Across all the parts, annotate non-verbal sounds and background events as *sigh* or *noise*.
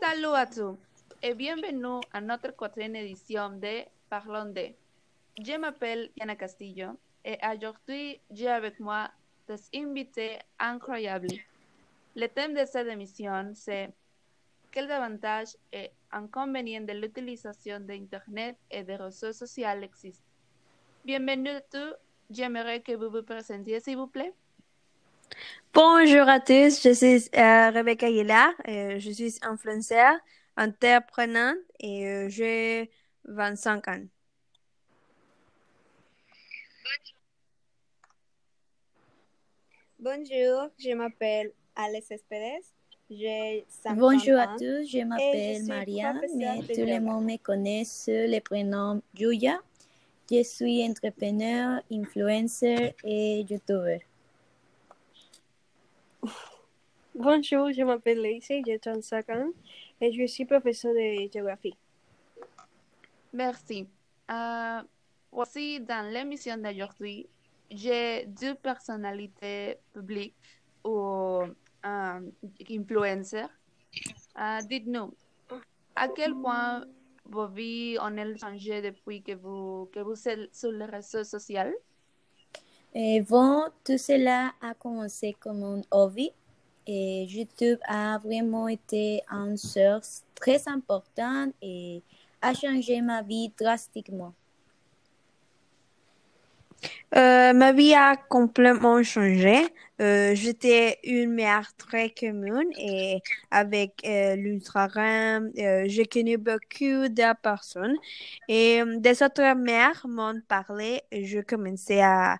Salut à tous et bienvenue à notre quatrième édition de Parlons de. Je m'appelle Yana Castillo et aujourd'hui j'ai avec moi des invités incroyables. Le thème de cette émission c'est quels avantages et inconvénients de l'utilisation d'Internet et des réseaux sociaux existent. Bienvenue à tous. J'aimerais que vous vous présentiez, s'il vous plaît. Bonjour à tous, je suis euh, Rebecca Aguilar, euh, je suis influenceur, entreprenante et euh, j'ai 25 ans. Bonjour, je m'appelle Alex Espedes. J'ai 50 Bonjour à tous, je m'appelle Maria, mais tout le monde me connaît sous le prénom Julia. Je suis entrepreneur, influencer et youtuber. *laughs* Bonjour, je m'appelle Lacey, j'ai 35 ans et je suis professeur de géographie. Merci. Euh, aussi, dans l'émission d'aujourd'hui, j'ai deux personnalités publiques ou influenceurs. Euh, Dites-nous, à quel point vos vies ont changé depuis que vous, que vous êtes sur les réseaux sociaux? Et tout cela a commencé comme un hobby et YouTube a vraiment été une source très importante et a changé ma vie drastiquement. Euh, ma vie a complètement changé. Euh, J'étais une mère très commune et avec euh, l'Ultra-RAM, euh, j'ai connu beaucoup de personnes et euh, des autres mères m'ont parlé et je commençais à,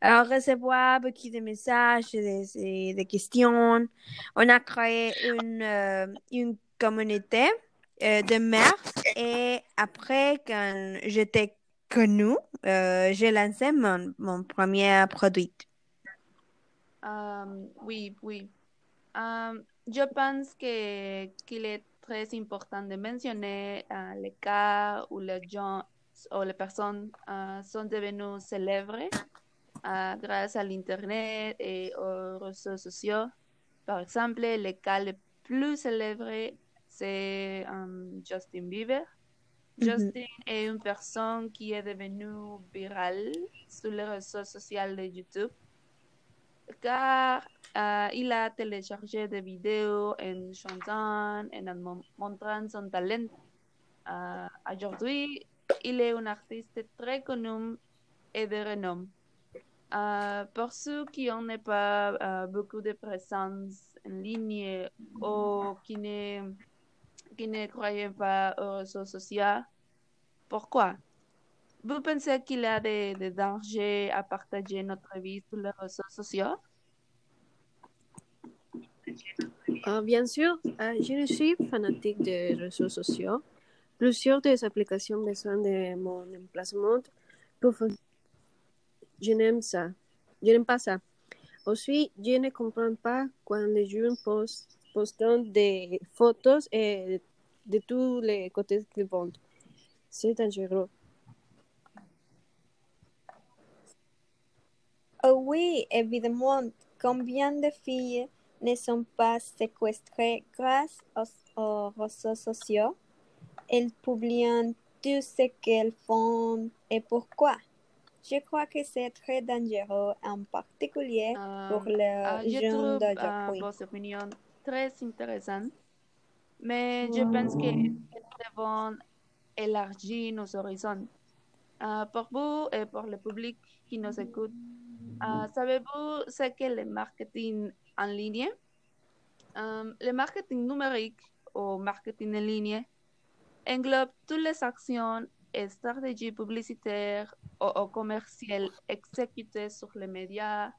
à recevoir beaucoup de messages et des, des questions. On a créé une, une communauté de mères et après, quand j'étais connue, euh, j'ai lancé mon, premier produit. Euh, oui, oui. Je pense que qu'il est très important de mentionner euh, les cas où les gens ou les personnes euh, sont devenues célèbres euh, grâce à l'Internet et aux réseaux sociaux. Par exemple, le cas le plus célèbre, c'est euh, Justin Bieber. Justin est une personne qui est devenue virale sur les réseaux sociaux de YouTube car il a téléchargé des vidéos en chantant et en mon- montrant son talent. Euh, Aujourd'hui, il est un artiste très connu et de renom. Euh, pour ceux qui n'ont pas beaucoup de présence en ligne ou qui ne, qui ne croyaient pas aux réseaux sociaux, pourquoi? Vous pensez qu'il y a des, dangers à partager notre vie sur les réseaux sociaux? Ah, bien sûr, ah, je ne suis fanatique des réseaux sociaux. Plusieurs des applications besoin de mon emplacement pour. Je n'aime ça. Je n'aime pas ça. Aussi, je ne comprends pas quand les gens postent, postent des photos et de tous les côtés du monde. C'est dangereux. Oh oui, évidemment, combien de filles ne sont pas séquestrées grâce aux, aux réseaux sociaux? Elles publient tout ce qu'elles font et pourquoi? Je crois que c'est très dangereux, en particulier pour Euh, les ah, je jeunes trouve euh, très intéressantes, mais je pense que nous devons élargir nos horizons. Ah, pour vous et pour le public qui nous écoute, ah, savez-vous ce qu'est le marketing en ligne? Euh, le marketing numérique ou marketing en ligne englobe toutes les actions et stratégies publicitaires ou, ou commerciales exécutées sur les médias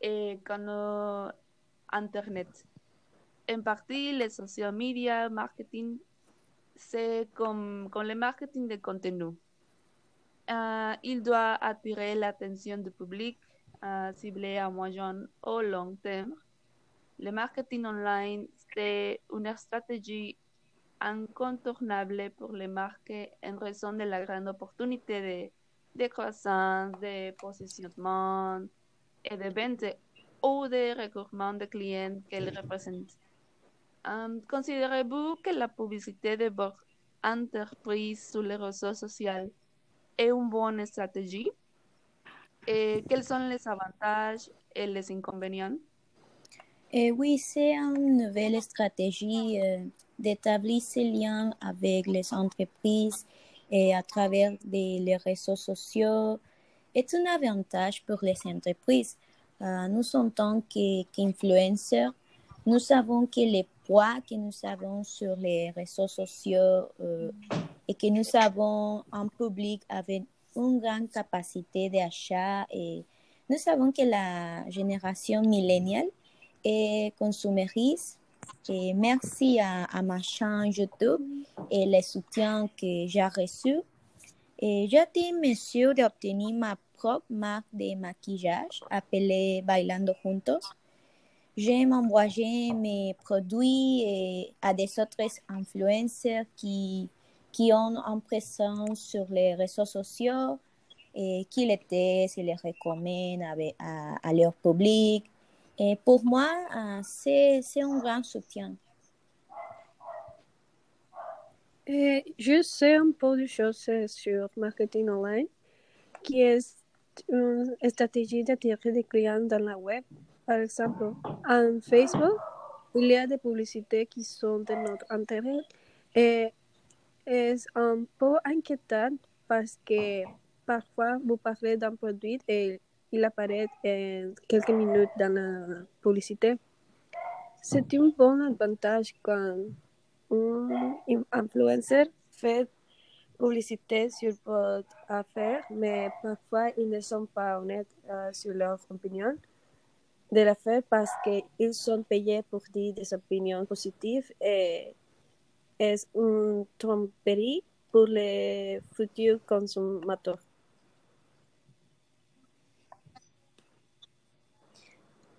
et canaux Internet. En partie, les social media marketing, c'est comme, comme le marketing de contenu. Euh, il doit attirer l'attention du public, euh, ciblé à moyen ou long terme. Le marketing online, c'est une stratégie incontournable pour les marques en raison de la grande opportunité de de croissance, de positionnement et de vente ou de recrutement de clients qu'elles représentent. Considérez-vous que la publicité de votre entreprise sur les réseaux sociaux est une bonne stratégie? Et quels sont les avantages et les inconvénients? Et oui, c'est une nouvelle stratégie euh, d'établir ces liens avec les entreprises et à travers les réseaux sociaux est un avantage pour les entreprises. Euh, nous, en tant qu'influenceurs, nous savons que les que nous avons sur les réseaux sociaux euh, et que nous avons un public avec une grande capacité d'achat et nous savons que la génération milléniale est consumériste et merci à, ma chaîne YouTube et les soutiens que j'ai reçus. Et j'ai été mesure d'obtenir ma propre marque de maquillage appelée Bailando Juntos. J'ai envoyé mes produits à des autres influenceurs qui, qui ont une présence sur les réseaux sociaux et qui les testent et les recommandent à, à, leur public. Et pour moi, c'est un grand soutien. Je sais un peu de choses sur marketing online, qui est une stratégie d'attirer des clients dans la web. Par exemple, en Facebook, il y a des publicités qui sont de notre intérêt et est un peu inquiétant parce que parfois vous parlez d'un produit et il apparaît en quelques minutes dans la publicité. C'est un bon avantage quand un influencer fait publicité sur votre affaire, mais parfois ils ne sont pas honnêtes euh, sur leur opinion de l'affaire parce qu'ils sont payés pour dire des opinions positives et est une tromperie pour les futurs consommateurs.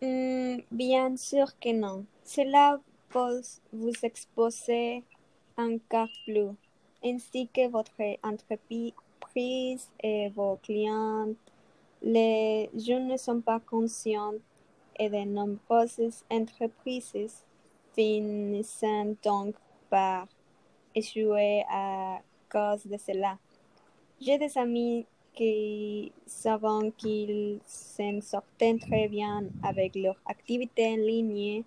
Mm, bien sûr que non. Cela peut vous exposer encore plus, ainsi que votre entreprise et vos clients. Les jeunes ne sont pas conscients et de nombreuses entreprises finissent donc par échouer à cause de cela. J'ai des amis qui savent qu'ils s'en sortent très bien avec leur activité en ligne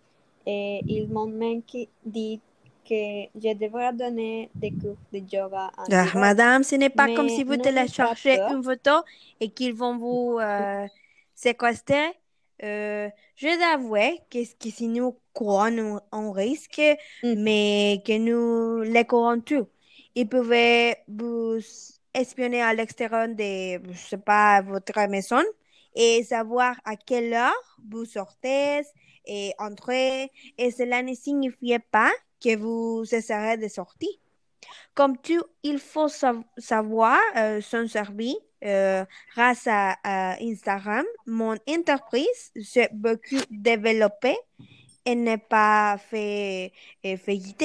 et ils m'ont même dit que je devrais donner des cours de yoga en Ah, madame, ce n'est pas Mais comme si vous téléchargez une photo et qu'ils vont vous euh, séquestrer. Euh, je dois avouer que, que si nous courons un risque, Mm. mais que nous les courons tout. Ils pouvaient vous espionner à l'extérieur de, je sais pas, votre maison et savoir à quelle heure vous sortez et entrez. Et cela ne signifiait pas que vous cesserez de sortir. Comme tout, il faut sav- savoir euh, s'en servir. Euh, grâce à, Instagram, mon entreprise s'est beaucoup développée et n'est pas fait, euh, faillite.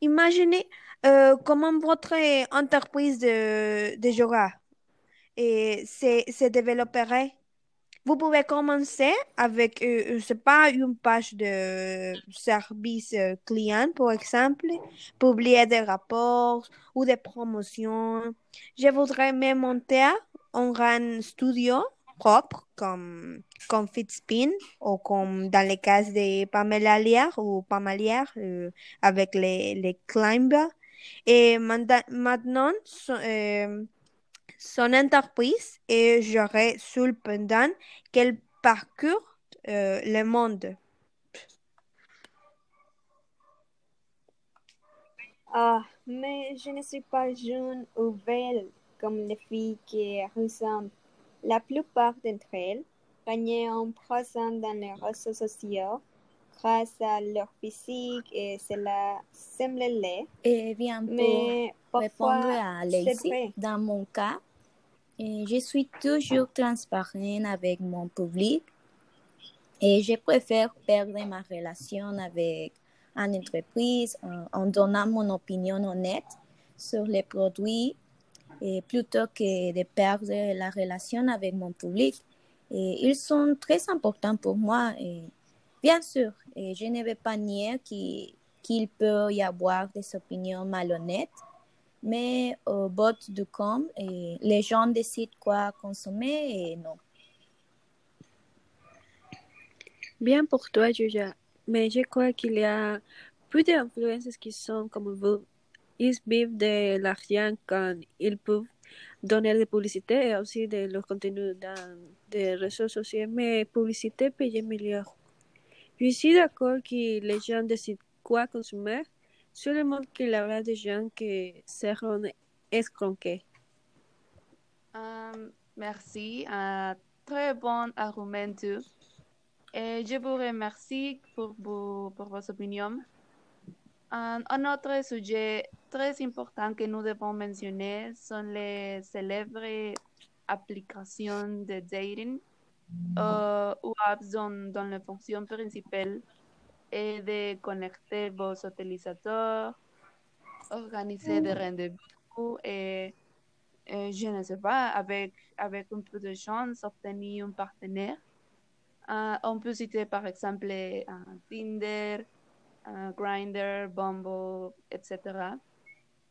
Imaginez euh, comment votre entreprise de, de yoga et se développerait. Vous pouvez commencer avec, euh, je sais pas, une page de service euh, client, par exemple, publier des rapports ou des promotions. Je voudrais même monter un grand studio propre comme, comme Fitspin ou comme dans les cas de Pamela Liar ou Pamela euh, avec les, les climbers. Et maintenant, euh, son entreprise et j'aurais cependant qu'elle parcourt euh, le monde. Ah, mais je ne suis pas jeune ou belle comme les filles qui ressemblent. La plupart d'entre elles gagnent en présent dans les réseaux sociaux grâce à leur physique et cela semble laid, Et bien, pour mais répondre à vrai. dans mon cas, euh, je suis toujours transparente avec mon public et je préfère perdre ma relation avec une entreprise en, en donnant mon opinion honnête sur les produits et plutôt que de perdre la relation avec mon public. Et ils sont très importants pour moi. Et bien sûr, et je ne vais pas nier qu'il peut y avoir des opinions malhonnêtes, mais au bout du compte, les gens décident quoi consommer et non. Bien pour toi, Julia. Mais je crois qu'il y a plus d'influences qui sont comme vous. Ils vivent de l'argent quand ils peuvent donner de publicité et aussi de leur contenu dans des réseaux sociaux, mais publicité paye mieux. Je suis d'accord que les gens décident quoi consommer, seulement qu'il y aura des gens qui seront escroqués. Um, merci. Un très bon argument. Et je vous remercie pour, vos, pour vos opinions. Un, autre sujet très important que nous devons mentionner sont les célèbres applications de dating uh, ou apps dont, dont la fonction principale est de connecter vos utilisateurs, organiser des rendez-vous et, et, je ne sais pas, avec, avec un peu de chance, obtenir un partenaire. Uh, on peut citer par exemple uh, Tinder, uh, Grindr, Bumble, etc.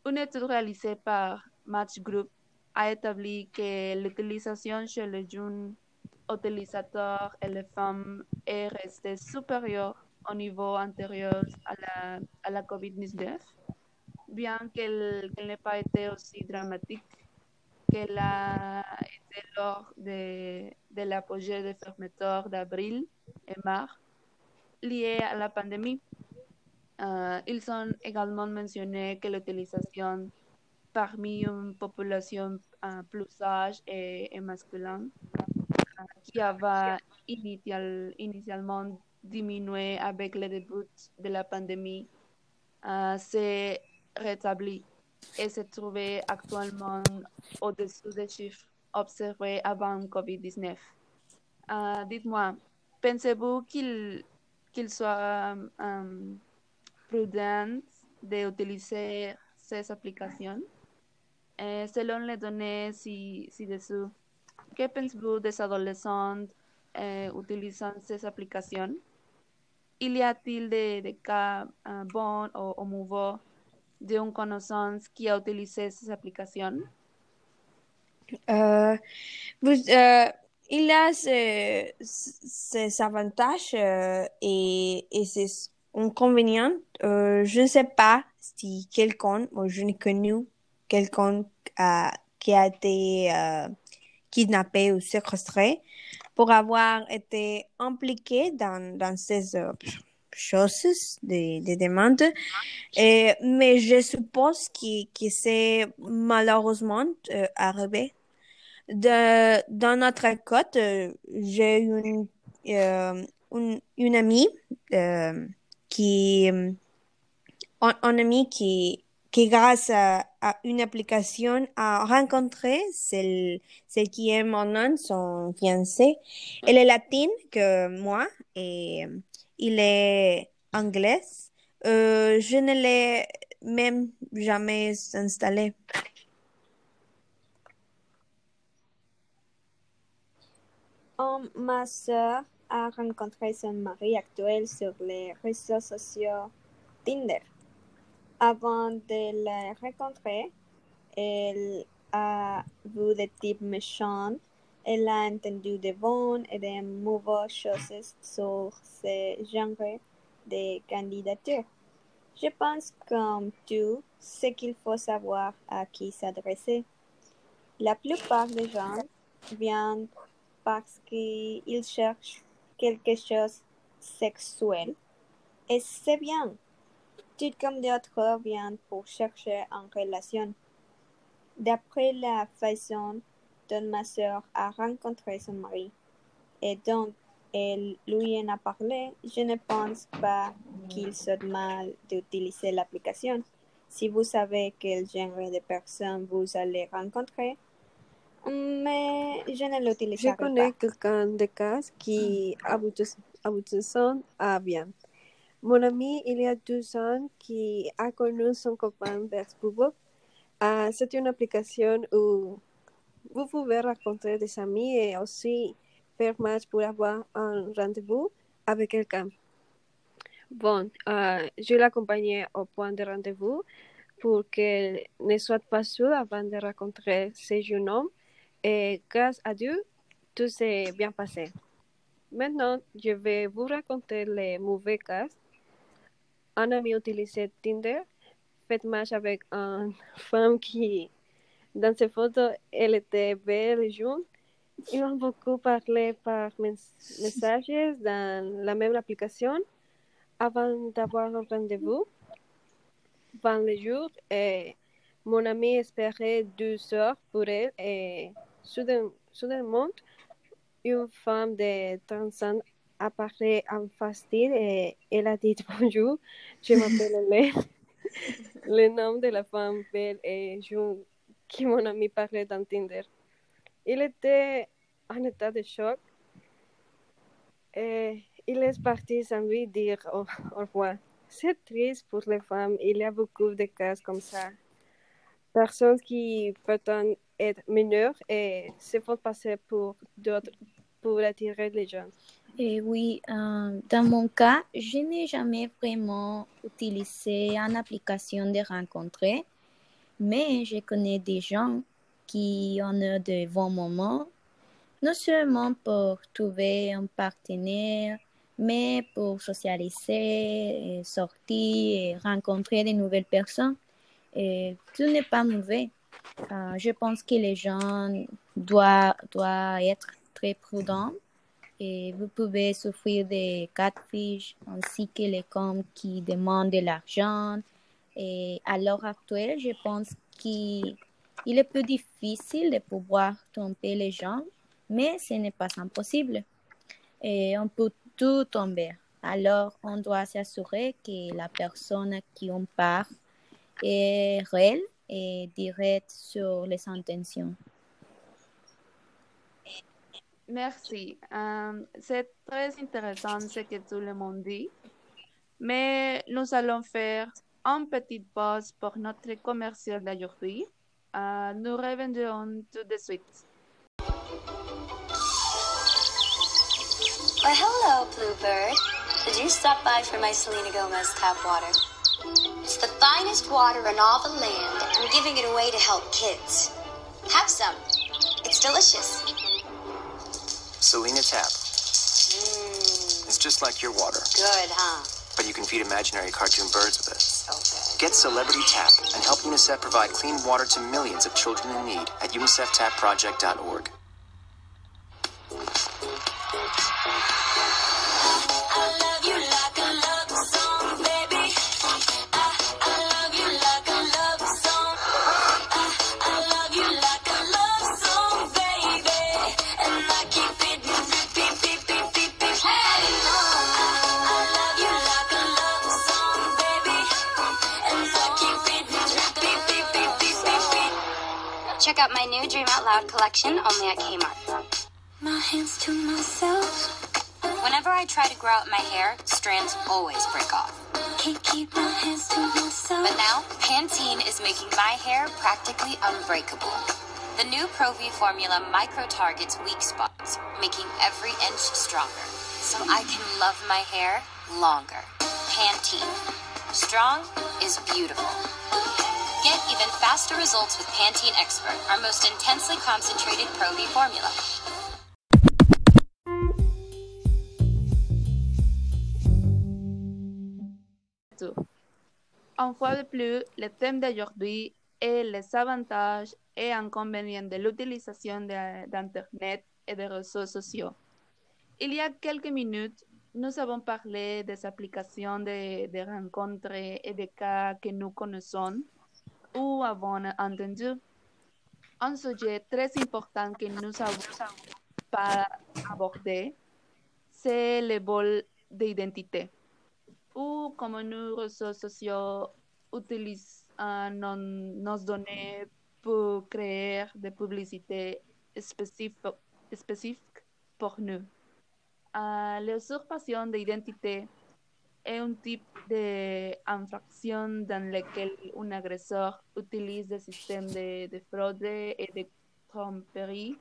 Une étude réalisée par Match Group a établi que l'utilisation chez les jeunes utilisateurs et les femmes est restée supérieure au niveau antérieur à la, à la COVID-19, bien qu'elle n'ait pas été aussi dramatique qu'elle a été lors de, de l'apogée des fermetures d'avril et mars liées à la pandémie. Uh, ils ont également mentionné que l'utilisation parmi une population uh, plus âgée et, et masculine qui avait initial, initialement diminué avec le début de la pandémie s'est rétabli et se trouvait actuellement au-dessus des chiffres observés avant COVID-19. Dites-moi, pensez-vous qu'il qu'il soit um, prudent d'utiliser ces applications? Eh, selon les données ci-dessous, que pensez-vous des adolescents utilisant ces applications? Y a-t-il des, cas bons ou, ou mauvais d'une connaissance qui a utilisé ces applications? Euh, vous, euh, il a ces avantages et, et ces inconvénients. Je ne sais pas si quelqu'un, ou je n'ai connu quelqu'un euh, qui a été euh, kidnappé ou séquestré pour avoir été impliqué dans, dans ces euh, choses, des, des demandes. Et, mais je suppose que, que c'est malheureusement euh, arrivé. Dans notre côte, euh, j'ai une, une, une amie qui un, un, ami qui qui grâce à, une application a rencontré celle, celle qui est maintenant son fiancé. Elle est latine que moi et il est anglais. Euh, je ne l'ai même jamais installé. Ma soeur a rencontré son mari actuel sur les réseaux sociaux Tinder. Avant de le rencontrer, elle a vu des types méchants. Elle a entendu de bonnes et de mauvaises choses sur ce genre de candidature. Je pense comme tu, ce qu'il faut savoir à qui s'adresser. La plupart des gens viennent parce qu'ils cherchent quelque chose sexuel. Et c'est bien. Tout comme d'autres viennent pour chercher une relation. D'après la façon dont ma soeur a rencontré son mari et dont elle lui en a parlé, je ne pense pas qu'il soit mal d'utiliser l'application. Si vous savez quel genre de personne vous allez rencontrer, mais je ne l'utiliserai Je connais quelqu'un de cas qui aboutit à bien. Mon ami, il y a deux ans, qui a connu son copain vers Ah, c'est une application où vous pouvez rencontrer des amis et aussi faire match pour avoir un rendez-vous avec quelqu'un. Bon, euh, je l'accompagnais au point de rendez-vous pour qu'elle ne soit pas sûre avant de rencontrer ce jeune homme. Et grâce à Dieu, tout s'est bien passé. Maintenant, je vais vous raconter les mauvais cas. Un ami utilisait Tinder, fait match avec une *laughs* femme qui, dans ses photos, elle était belle et jeune. Ils ont beaucoup parlé par messages dans la même application avant d'avoir un rendez-vous. Pendant le jour, et mon ami espérait deux heures pour elle et soudain- soudainement, une femme de 30 ans apparaît en face d'elle et elle a dit *laughs* bonjour, je m'appelle *laughs* Hélène. Le nom de la femme belle et jeune que mon ami parlait dans Tinder. Il était en état de choc et il est parti sans lui dire au, au revoir. C'est triste pour les femmes, il y a beaucoup de cas comme ça. Personnes qui prétendent être mineures et se font passer pour d'autres pour attirer les gens. Et oui, euh, dans mon cas, je n'ai jamais vraiment utilisé une application de rencontrer, mais je connais des gens qui en ont de bons moments, non seulement pour trouver un partenaire, mais pour socialiser, sortir et rencontrer de nouvelles personnes. Et tout n'est pas mauvais. Euh, je pense que les gens doivent, doivent être très prudents et vous pouvez souffrir des catfish ainsi que les comptes qui demandent de l'argent. Et à l'heure actuelle, je pense qu'il il est plus difficile de pouvoir tromper les gens, mais ce n'est pas impossible. Et on peut tout tomber. Alors, on doit s'assurer que la personne à qui on parle est réelle et directe sur les intentions. Merci. C'est très intéressant ce que tout le monde dit, mais nous allons faire une petite pause pour notre commercial d'aujourd'hui. Euh, nous reviendrons tout de suite. Why, hello, Bluebird. Did you stop by for my Selena Gomez tap water? It's the finest water in all the land. I'm giving it away to help kids. Have some. It's delicious. Selena Tap. Mmm, It's just like your water, good, huh? but you can feed imaginary cartoon birds with it. So good. Get Celebrity Tap and help UNICEF provide clean water to millions of children in need at uniceftaproject.org. Check out my new Dream Out Loud collection only at Kmart. My hands to myself, Whenever I try to grow out my hair, strands always break off. can't keep my hands to myself. But now, Pantene is making my hair practically unbreakable. The new Pro V formula micro targets weak spots, making every inch stronger. So I can love my hair longer. Pantene. Strong is beautiful. Get even faster results with Pantene Expert, our most intensely concentrated Pro V formula. tout. Une fois de plus, le thème d'aujourd'hui est les avantages et inconvénients de l'utilisation d'Internet et des réseaux sociaux. Il y a quelques minutes, nous avons parlé des applications de, de rencontres et des cas que nous connaissons ou avons entendu? Un sujet très important que nous n'avons pas abordé, c'est le vol d'identité ou comment nos réseaux sociaux utilisent euh, nos données pour créer des publicités spécifiques, spécifiques pour nous. Euh, L'usurpation d'identité un type d'infraction dans lequel un agresseur utilise des systèmes de, de fraude et de tromperie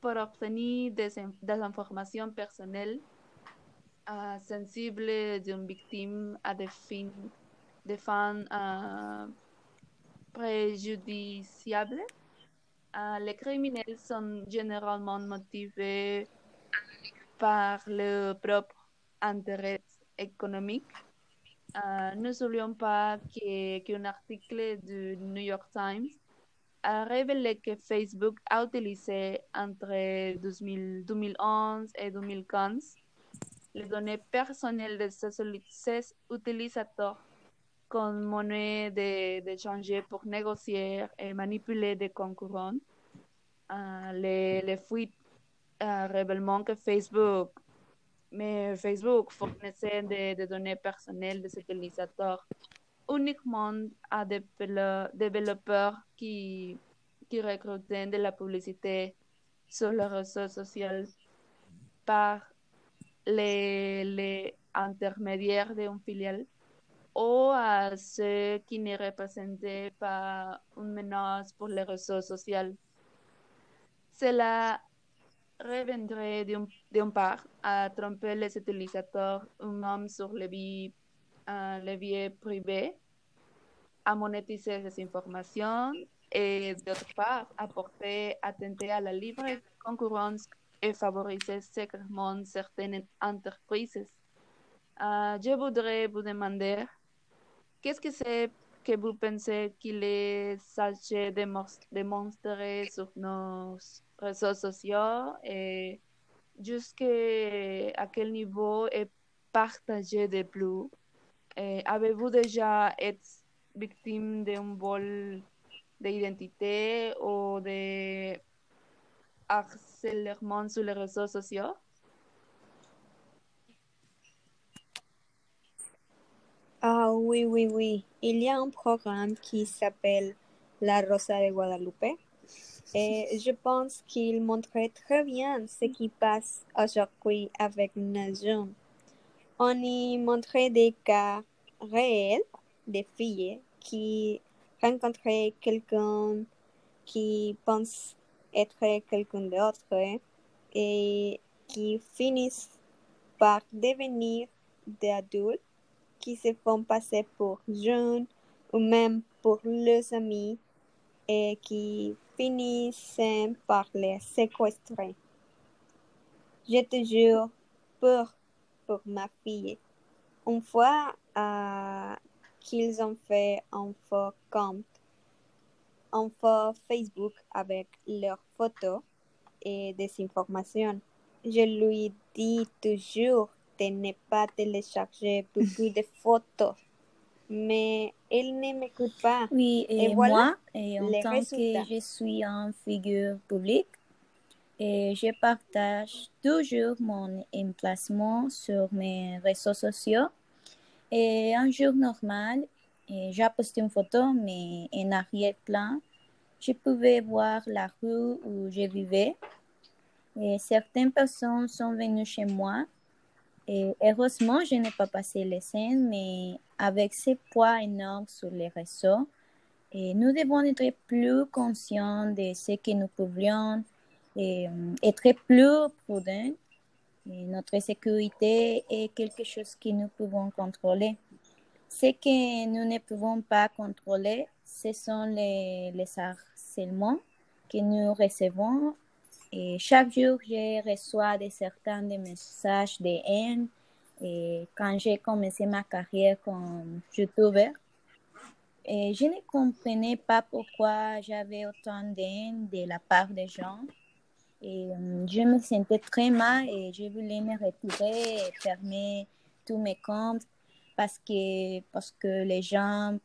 pour obtenir des, informations personnelles uh, sensibles d'une victime à des fins, uh, préjudiciables. Uh, les criminels sont généralement motivés par leur propre intérêt économique. Uh, N'oublions pas qu'un article du New York Times a révélé que Facebook a utilisé entre 2000, 2011 et 2015 les données personnelles de ses utilisateurs comme monnaie de, de changer pour négocier et manipuler des concurrents. Uh, les, fuites uh, révèlent que Facebook, mais Facebook fournissait des, données personnelles des utilisateurs uniquement à des développeurs qui, qui recrutaient de la publicité sur les réseaux sociaux par les, les intermédiaires d'une filiale ou à ceux qui ne représentaient pas une menace pour les réseaux sociaux. Cela reviendrait d'une part à tromper les utilisateurs eux-mêmes sur les vies, euh, les vies privées, à monétiser ces informations et d'autre part à porter atteinte à la libre concurrence et favoriser secrètement certaines entreprises. Euh, je voudrais vous demander qu'est-ce que c'est que vous pensez qu'il est sachet démontrer sur nos réseaux sociaux et jusqu'à quel niveau est partagé de plus? Avez-vous déjà été victime d'un vol d'identité ou de harcèlement sur les réseaux sociaux? Ah oui, oui, oui. Il y a un programme qui s'appelle La Rosa de Guadalupe. Et je pense qu'il montrait très bien ce qui passe aujourd'hui avec nos jeunes. On y montrait des cas réels de filles qui rencontraient quelqu'un qui pense être quelqu'un d'autre et qui finissent par devenir des adultes qui se font passer pour jeunes ou même pour leurs amis et qui finissent par les séquestrer. Je te jure, pour, pour ma fille, une fois euh, qu'ils ont fait un faux compte, un faux Facebook avec leurs photos et des informations, je lui dis toujours de ne pas télécharger beaucoup de *laughs* photos. Mais elle ne m'écoute pas. Oui, et, Et voilà moi, et en tant résultats. que je suis une figure publique, et je partage toujours mon emplacement sur mes réseaux sociaux. Et un jour normal, j'ai posté une photo, mais en arrière-plan, je pouvais voir la rue où je vivais. Et certaines personnes sont venues chez moi. Et heureusement, je n'ai pas passé les scènes, mais avec ce poids énorme sur les réseaux, nous devons être plus conscients de ce que nous pouvions et, euh, être plus prudents. Notre sécurité est quelque chose que nous pouvons contrôler. Ce que nous ne pouvons pas contrôler, ce sont les, les harcèlements que nous recevons. Et chaque jour, je reçois de certains des messages de haine. Et quand j'ai commencé ma carrière comme YouTuber, et je ne comprenais pas pourquoi j'avais autant de haine de la part des gens. Et euh, je me sentais très mal et je voulais me retirer et fermer tous mes comptes parce que, parce que les gens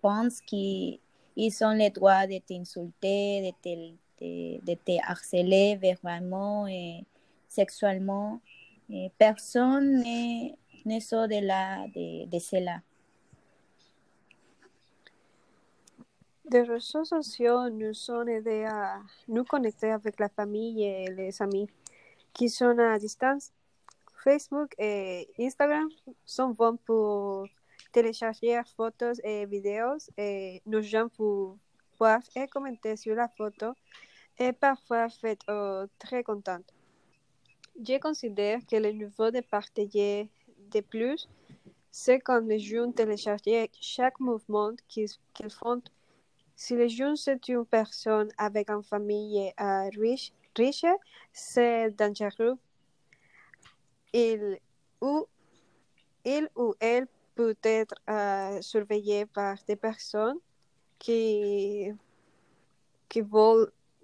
pensent qu'ils ils ont le droit de t'insulter, de te, de, verbalement et sexuellement. Et personne ne, de, là, de, de cela. Réseaux sociaux nous ont aidés à nous connecter avec la famille et les amis qui sont à distance. Facebook et Instagram sont bons pour télécharger photos et vidéos et nos gens pour voir et commenter sur la photo et parfois fait euh, très contente. Je considère que le niveau de partager de plus, c'est quand les jeunes téléchargent chaque mouvement qu'ils font. Si les jeunes c'est une personne avec une famille euh, riche, riche c'est dangereux. Il ou, il ou elle peut être euh, surveillé par des personnes qui, qui,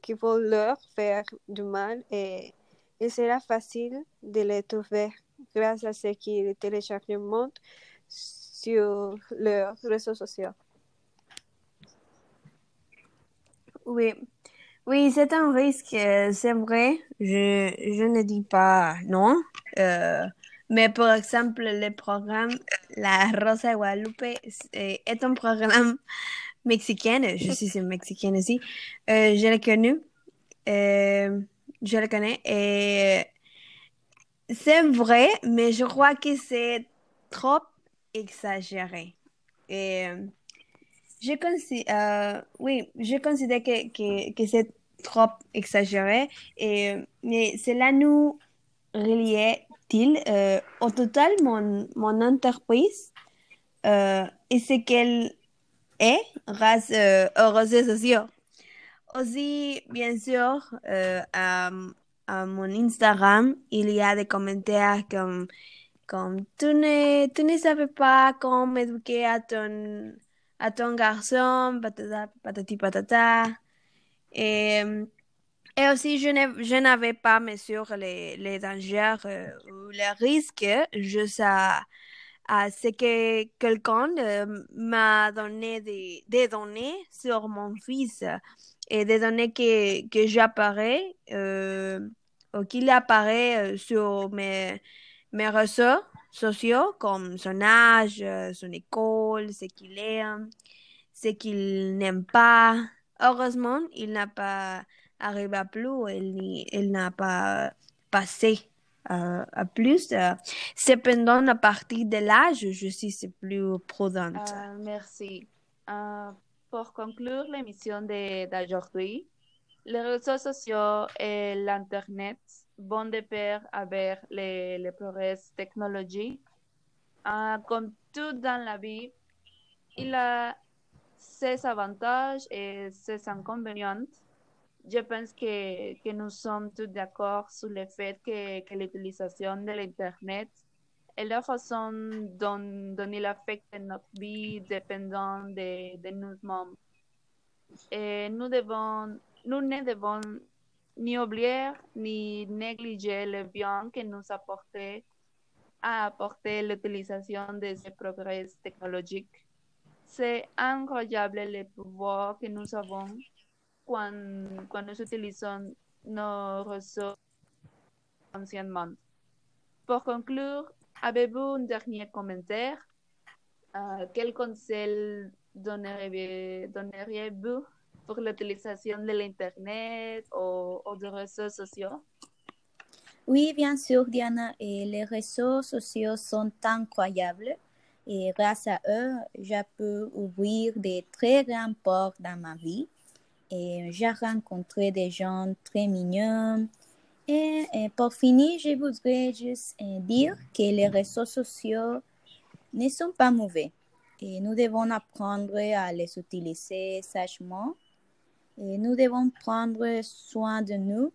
qui leur faire du mal et il sera facile de les trouver grâce à ce qu'ils téléchargent sur leurs réseaux sociaux. Oui, oui, c'est un risque, c'est vrai. Je, je ne dis pas non. Euh, mais par exemple, le programme La Rosa de Guadalupe est, est un programme mexicain. Je suis une mexicaine aussi. Euh, je l'ai connu. Euh, je le connais. Et c'est vrai, mais je crois que c'est trop exagéré. Et je considère, oui, je considère que, que, que c'est trop exagéré. Et, mais cela nous reliait-il euh, au total mon, mon entreprise euh, et ce qu'elle est grâce euh, aux réseaux sociaux. Aussi, bien sûr, à, à mon Instagram, il y a des commentaires comme, comme tu, ne, tu ne savais pas comment éduquer à ton, à ton garçon, patata, patati patata. Et, aussi, je n'avais pas mesuré les, les dangers euh, ou les risques juste à, à ce que quelqu'un euh, m'a donné des, des données sur mon fils et des données que, que j'apparais euh, ou qu'il apparaît euh, sur mes, mes réseaux sociaux comme son âge, euh, son école, ce qu'il aime, ce qu'il n'aime pas. Heureusement, il n'a pas arrivé à plus, il, n'a pas passé euh, à plus. Euh, cependant, à partir de l'âge, je suis plus prudente. Ah, merci. Pour conclure l'émission d'aujourd'hui, les réseaux sociaux et l'Internet vont de pair avec les, les progrès technologiques. Comme tout dans la vie, il a ses avantages et ses inconvénients. Je pense que, que nous sommes tous d'accord sur le fait que, que l'utilisation de l'Internet et la façon dont, dont il affecte notre vie dépendant de, de nous-mêmes. Et nous, devons, nous ne devons ni oublier ni négliger le bien que nous apporte, a apporté l'utilisation de ces progrès technologiques. C'est incroyable le pouvoir que nous avons quand, quand nous utilisons nos ressources consciemment. Pour conclure, avez-vous un dernier commentaire? Euh, quel conseil donneriez- donneriez-vous pour l'utilisation de l'Internet ou, ou des réseaux sociaux? Oui, bien sûr, Diana. Et les réseaux sociaux sont incroyables. Et grâce à eux, j'ai pu ouvrir des très grandes portes dans ma vie. Et j'ai rencontré des gens très mignons. Et, et pour finir, je voudrais juste euh, dire que les réseaux sociaux ne sont pas mauvais. Et nous devons apprendre à les utiliser sagement. Et nous devons prendre soin de nous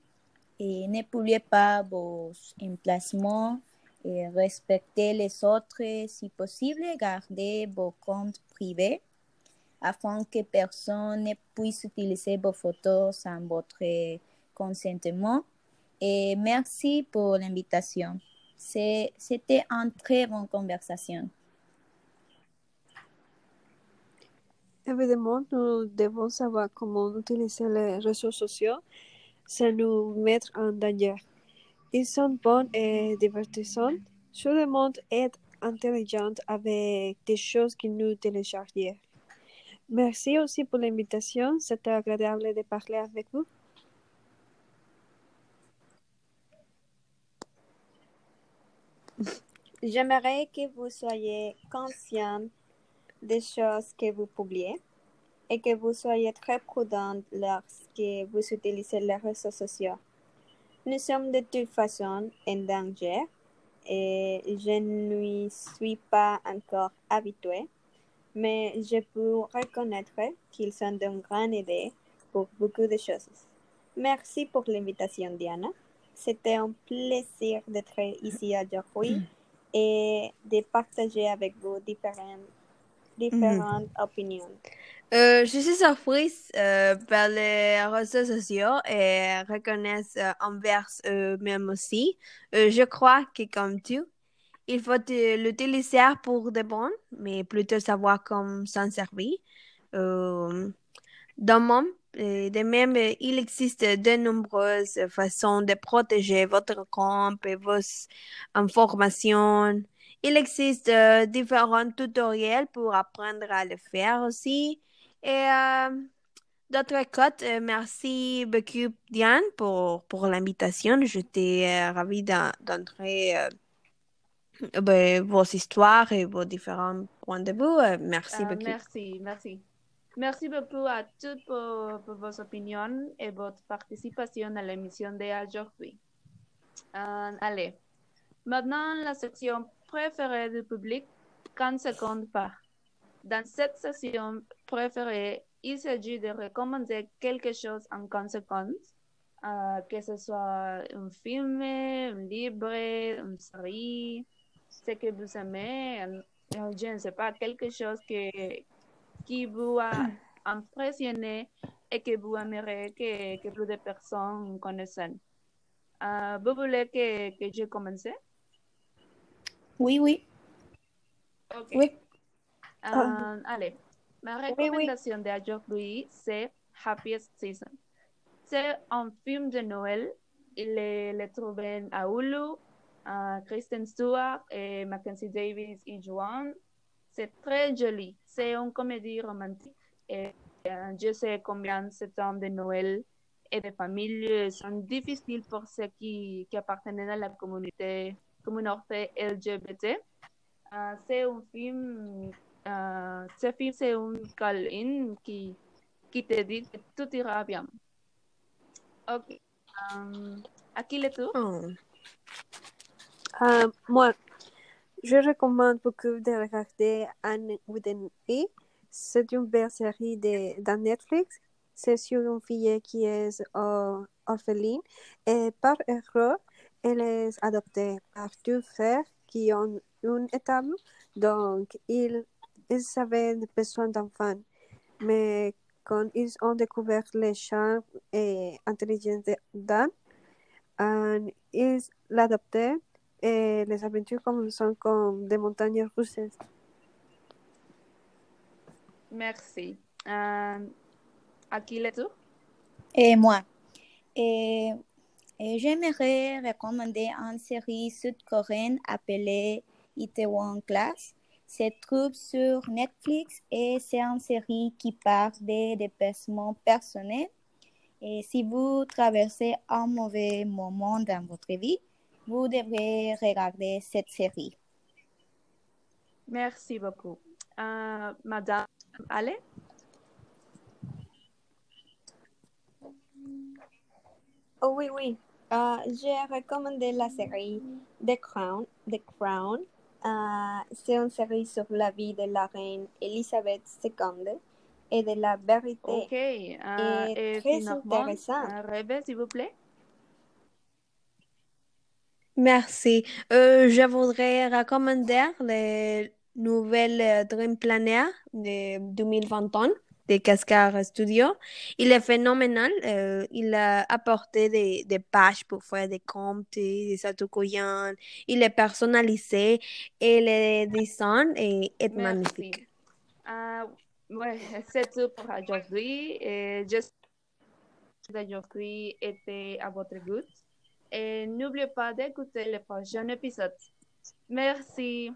et ne polluez pas vos emplacements et respectez les autres si possible. Gardez vos comptes privés afin que personne ne puisse utiliser vos photos sans votre consentement. Et merci pour l'invitation. C'était une très bonne conversation. Évidemment, nous devons savoir comment utiliser les réseaux sociaux sans nous mettre en danger. Ils sont bons et divertissants. Tout le monde est intelligent avec des choses que nous téléchargeons. Merci aussi pour l'invitation. C'était agréable de parler avec vous. J'aimerais que vous soyez conscient des choses que vous publiez et que vous soyez très prudent lorsque vous utilisez les réseaux sociaux. Nous sommes de toute façon en danger et je n'y suis pas encore habituée, mais je peux reconnaître qu'ils sont d'une grande aide pour beaucoup de choses. Merci pour l'invitation, Diana. C'était un plaisir d'être ici aujourd'hui et de partager avec vous différentes, différentes opinions. Euh, je suis surprise euh, par les réseaux sociaux et reconnaissent euh, envers eux-mêmes aussi. Euh, je crois que comme tu, il faut l'utiliser pour de bon, mais plutôt savoir comment s'en servir. Euh, dans mon, de même, il existe de nombreuses façons de protéger votre compte et vos informations. Il existe euh, différents tutoriels pour apprendre à le faire aussi. Et euh, d'autres euh, merci beaucoup Diane pour, pour l'invitation. J'étais euh, ravie d'en- d'entrer euh, ben, vos histoires et vos différents points de vue. Merci Ah, beaucoup. merci, merci. Merci beaucoup à tous pour, vos opinions et votre participation à l'émission d'aujourd'hui. Euh, allez, maintenant la section préférée du public, 15 secondes par. Dans cette session préférée, il s'agit de recommander quelque chose en 15 secondes, euh, que ce soit un film, un livre, une série, ce que vous aimez, euh, je ne sais pas, quelque chose que, qui vous a impressionné et que vous aimeriez que, que plus de personnes connaissent. Euh, vous voulez que, que je commence? Oui, oui. Ok. Oui. Euh, allez, ma Oui, oui. recommandation d'aujourd'hui, c'est Happiest Season. C'est un film de Noël. Il est le trouvé à Hulu. Euh, Kristen Stewart et Mackenzie Davis y jouent. C'est très joli. C'est une comédie romantique. Et euh, je sais combien ce temps de Noël et de famille sont difficiles pour ceux qui, qui appartiennent à la communauté, communauté LGBT. Euh, c'est un film, euh, ce film, c'est un call-in qui, qui te dit que tout ira bien. Ok. Euh, à qui le tour? Oh. Moi, je recommande beaucoup de regarder Anne with an E. C'est une belle série de, de Netflix. C'est sur une fille qui est orpheline et par erreur, elle est adoptée par deux frères qui ont une étable. Donc, ils, ils avaient besoin d'enfants. Mais quand ils ont découvert les charmes et intelligence d'Anne, ils l'adoptaient et les aventures commencent comme des montagnes russes. Merci. Euh, à qui le tour? Et moi, et, et j'aimerais recommander une série sud-coréenne appelée Itaewon Class. Se trouve sur Netflix et c'est une série qui parle des déplacements personnels. Et si vous traversez un mauvais moment dans votre vie, vous devrez regarder cette série. Merci beaucoup. Euh, Madame Ale? Oh oui, oui. Euh, j'ai recommandé la série The Crown. The Crown. Euh, c'est une série sur la vie de la reine Elisabeth II et de la vérité. Ok. Euh, Et et très intéressant. Rebe, s'il vous plaît. Merci. Euh, je voudrais recommander les nouvelles euh, Dream Planner de 2021 de Cascar Studio. Il est phénoménal. Euh, il a apporté des, des pages pour faire des comptes, des autocollants. Il est personnalisé et le design est, est magnifique. Euh, ouais, *laughs* c'est tout pour aujourd'hui. J'espère que d'aujourd'hui était à votre goût. Et n'oubliez pas d'écouter le prochain épisode. Merci.